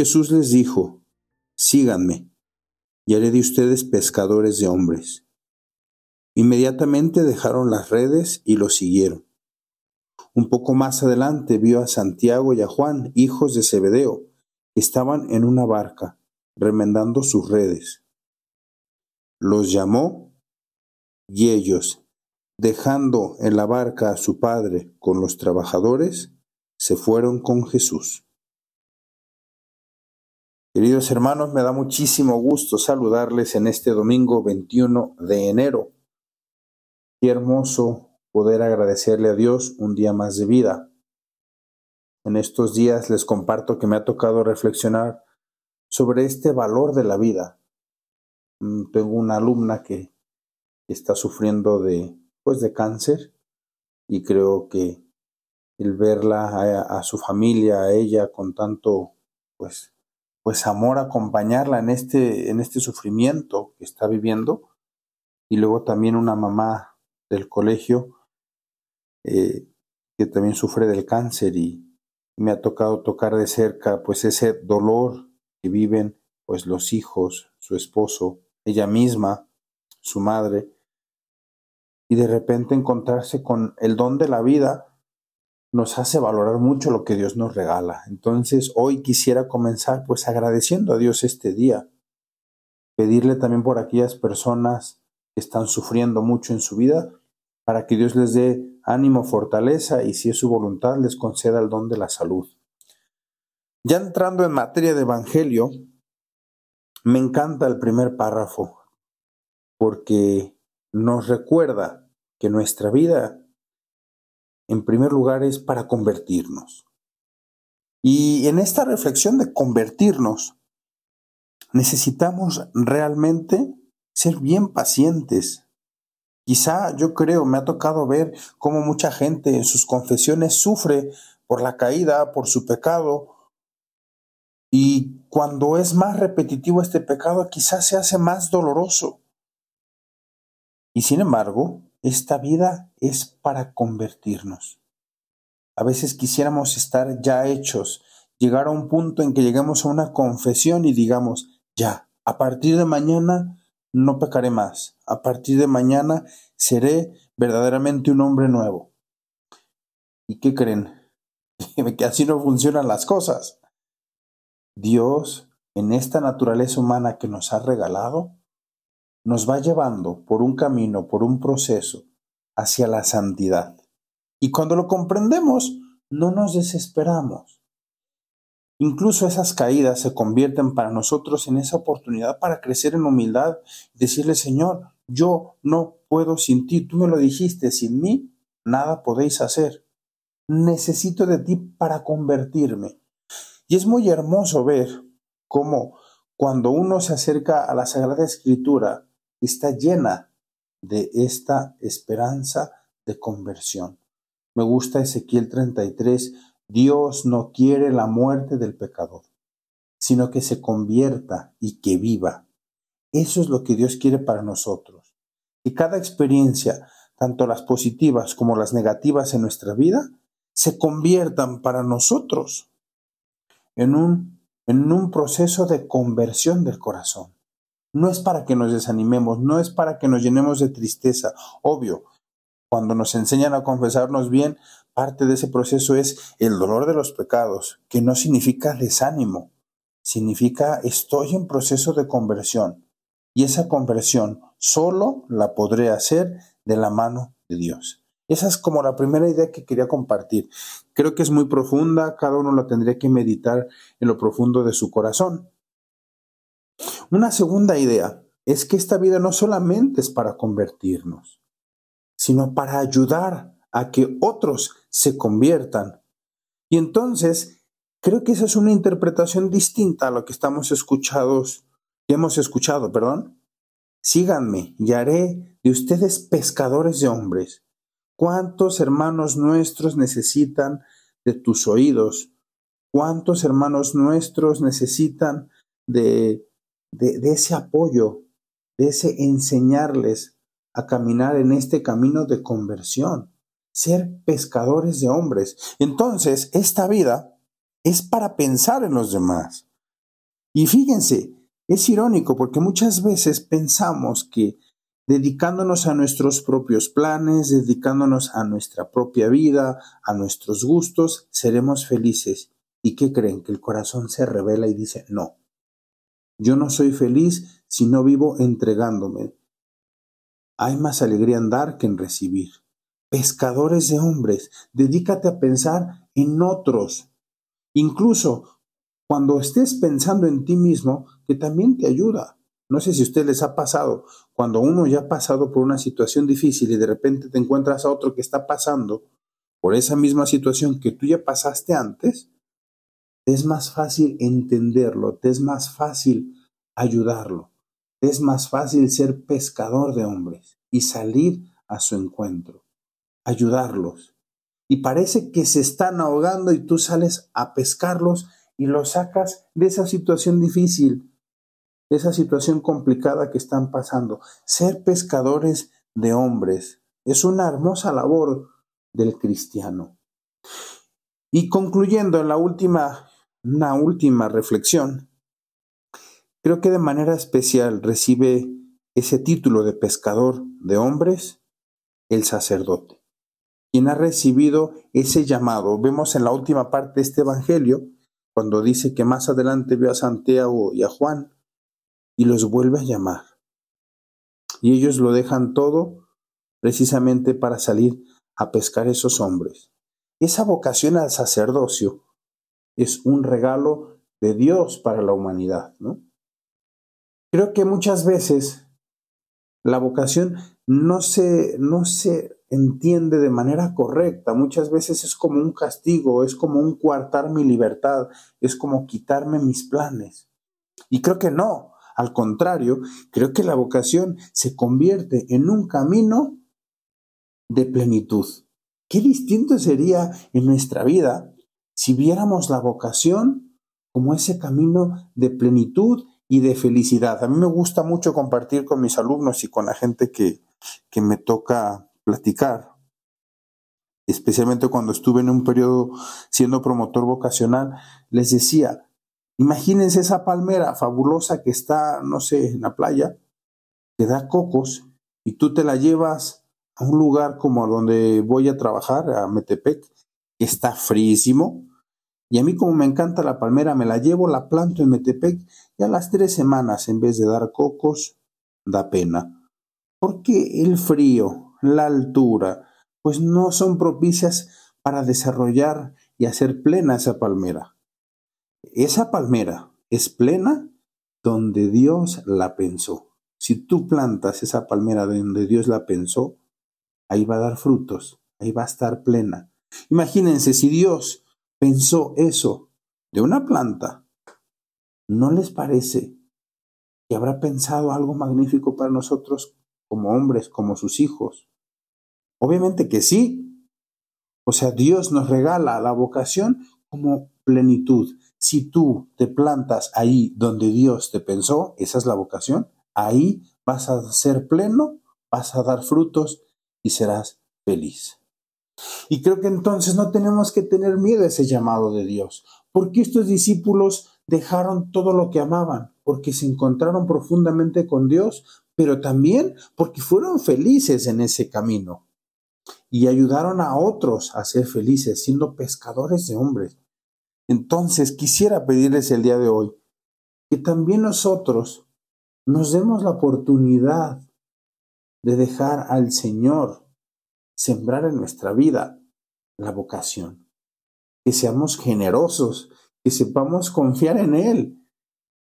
Jesús les dijo, Síganme, y haré de ustedes pescadores de hombres. Inmediatamente dejaron las redes y lo siguieron. Un poco más adelante vio a Santiago y a Juan, hijos de Zebedeo, que estaban en una barca, remendando sus redes. Los llamó y ellos, dejando en la barca a su padre con los trabajadores, se fueron con Jesús. Queridos hermanos, me da muchísimo gusto saludarles en este domingo 21 de enero. Qué hermoso poder agradecerle a Dios un día más de vida. En estos días les comparto que me ha tocado reflexionar sobre este valor de la vida. Mm, tengo una alumna que está sufriendo de, pues, de cáncer y creo que el verla a, a su familia, a ella con tanto, pues, pues amor acompañarla en este, en este sufrimiento que está viviendo. Y luego también una mamá del colegio eh, que también sufre del cáncer y me ha tocado tocar de cerca pues ese dolor que viven pues los hijos, su esposo, ella misma, su madre, y de repente encontrarse con el don de la vida nos hace valorar mucho lo que Dios nos regala. Entonces, hoy quisiera comenzar pues agradeciendo a Dios este día. Pedirle también por aquellas personas que están sufriendo mucho en su vida, para que Dios les dé ánimo, fortaleza y si es su voluntad les conceda el don de la salud. Ya entrando en materia de Evangelio, me encanta el primer párrafo, porque nos recuerda que nuestra vida en primer lugar es para convertirnos. Y en esta reflexión de convertirnos, necesitamos realmente ser bien pacientes. Quizá yo creo, me ha tocado ver cómo mucha gente en sus confesiones sufre por la caída, por su pecado, y cuando es más repetitivo este pecado, quizás se hace más doloroso. Y sin embargo, esta vida es para convertirnos. A veces quisiéramos estar ya hechos, llegar a un punto en que lleguemos a una confesión y digamos, ya, a partir de mañana no pecaré más, a partir de mañana seré verdaderamente un hombre nuevo. ¿Y qué creen? que así no funcionan las cosas. Dios, en esta naturaleza humana que nos ha regalado, nos va llevando por un camino, por un proceso hacia la santidad. Y cuando lo comprendemos, no nos desesperamos. Incluso esas caídas se convierten para nosotros en esa oportunidad para crecer en humildad y decirle, Señor, yo no puedo sin ti, tú me lo dijiste, sin mí nada podéis hacer. Necesito de ti para convertirme. Y es muy hermoso ver cómo cuando uno se acerca a la Sagrada Escritura, está llena de esta esperanza de conversión. Me gusta Ezequiel 33, Dios no quiere la muerte del pecador, sino que se convierta y que viva. Eso es lo que Dios quiere para nosotros. Que cada experiencia, tanto las positivas como las negativas en nuestra vida, se conviertan para nosotros en un, en un proceso de conversión del corazón no es para que nos desanimemos, no es para que nos llenemos de tristeza. Obvio, cuando nos enseñan a confesarnos bien, parte de ese proceso es el dolor de los pecados, que no significa desánimo, significa estoy en proceso de conversión. Y esa conversión solo la podré hacer de la mano de Dios. Esa es como la primera idea que quería compartir. Creo que es muy profunda, cada uno la tendría que meditar en lo profundo de su corazón. Una segunda idea es que esta vida no solamente es para convertirnos, sino para ayudar a que otros se conviertan. Y entonces Creo que esa es una interpretación distinta a lo que estamos escuchados, que hemos escuchado, perdón. Síganme y haré de ustedes pescadores de hombres. ¿Cuántos hermanos nuestros necesitan de tus oídos? ¿Cuántos hermanos nuestros necesitan de, de, ese apoyo, de ese enseñarles a caminar en este camino de conversión? Ser pescadores de hombres. Entonces, esta vida es para pensar en los demás. Y fíjense, es irónico porque muchas veces pensamos que dedicándonos a nuestros propios planes, dedicándonos a nuestra propia vida, a nuestros gustos, seremos felices. ¿Y qué creen? Que el corazón se revela y dice, no, yo no soy feliz si no vivo entregándome. Hay más alegría en dar que en recibir. Pescadores de hombres, dedícate a pensar en otros, Incluso cuando estés pensando en ti mismo, que también te ayuda. No sé si a ustedes les ha pasado, cuando uno ya ha pasado por una situación difícil y de repente te encuentras a otro que está pasando por esa misma situación que tú ya pasaste antes, es más fácil entenderlo, te es más fácil ayudarlo, es más fácil ser pescador de hombres y salir a su encuentro, ayudarlos, y parece que se están ahogando y tú sales a pescarlos y los sacas de esa situación difícil, de esa situación complicada que están pasando. Ser pescadores de hombres es una hermosa labor del cristiano. Y concluyendo en la última, una última reflexión, creo que de manera especial recibe ese título de pescador de hombres el sacerdote quien ha recibido ese llamado. Vemos en la última parte de este Evangelio, cuando dice que más adelante vio a Santiago y a Juan y los vuelve a llamar. Y ellos lo dejan todo precisamente para salir a pescar esos hombres. Esa vocación al sacerdocio es un regalo de Dios para la humanidad, ¿no? Creo que muchas veces la vocación no se, no se entiende de manera correcta. Muchas veces es como un castigo, es como un coartar mi libertad, es como quitarme mis planes. Y creo que no, al contrario, creo que la vocación se convierte en un camino de plenitud. Qué distinto sería en nuestra vida si viéramos la vocación como ese camino de plenitud y de felicidad. A mí me gusta mucho compartir con mis alumnos y con la gente que, que me toca platicar, especialmente cuando estuve en un periodo siendo promotor vocacional, les decía, imagínense esa palmera fabulosa que está, no sé, en la playa, que da cocos y tú te la llevas a un lugar como donde voy a trabajar, a Metepec, que está frísimo, y a mí como me encanta la palmera, me la llevo, la planto en Metepec y a las tres semanas, en vez de dar cocos, da pena. Porque el frío, la altura, pues no son propicias para desarrollar y hacer plena esa palmera. Esa palmera es plena donde Dios la pensó. Si tú plantas esa palmera donde Dios la pensó, ahí va a dar frutos, ahí va a estar plena. Imagínense si Dios pensó eso de una planta, ¿no les parece que habrá pensado algo magnífico para nosotros como hombres, como sus hijos? Obviamente que sí. O sea, Dios nos regala la vocación como plenitud. Si tú te plantas ahí donde Dios te pensó, esa es la vocación, ahí vas a ser pleno, vas a dar frutos y serás feliz. Y creo que entonces no tenemos que tener miedo a ese llamado de Dios, porque estos discípulos dejaron todo lo que amaban, porque se encontraron profundamente con Dios, pero también porque fueron felices en ese camino y ayudaron a otros a ser felices siendo pescadores de hombres. Entonces quisiera pedirles el día de hoy que también nosotros nos demos la oportunidad de dejar al Señor sembrar en nuestra vida la vocación, que seamos generosos, que sepamos confiar en Él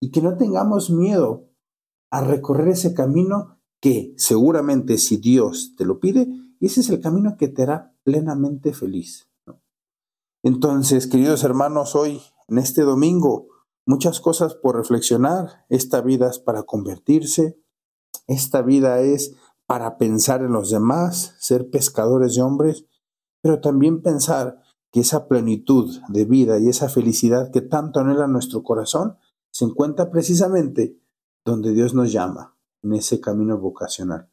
y que no tengamos miedo a recorrer ese camino que seguramente si Dios te lo pide, ese es el camino que te hará plenamente feliz. Entonces, queridos hermanos, hoy en este domingo. Muchas cosas por reflexionar. Esta vida es para convertirse. Esta vida es para pensar en los demás, ser pescadores de hombres, pero también pensar que esa plenitud de vida y esa felicidad que tanto anhela nuestro corazón se encuentra precisamente donde Dios nos llama, en ese camino vocacional.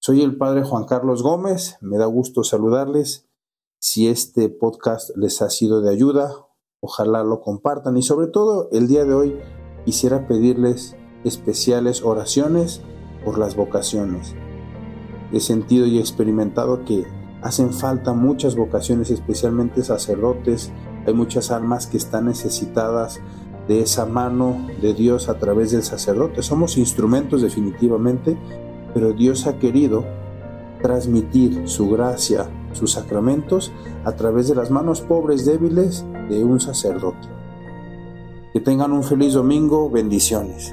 Soy el Padre Juan Carlos Gómez, me da gusto saludarles. Si este podcast les ha sido de ayuda, ojalá lo compartan y sobre todo el día de hoy quisiera pedirles especiales oraciones por las vocaciones. He sentido y experimentado que hacen falta muchas vocaciones, especialmente sacerdotes. Hay muchas almas que están necesitadas de esa mano de Dios a través del sacerdote. Somos instrumentos definitivamente, pero Dios ha querido transmitir su gracia, sus sacramentos, a través de las manos pobres, débiles de un sacerdote. Que tengan un feliz domingo, bendiciones.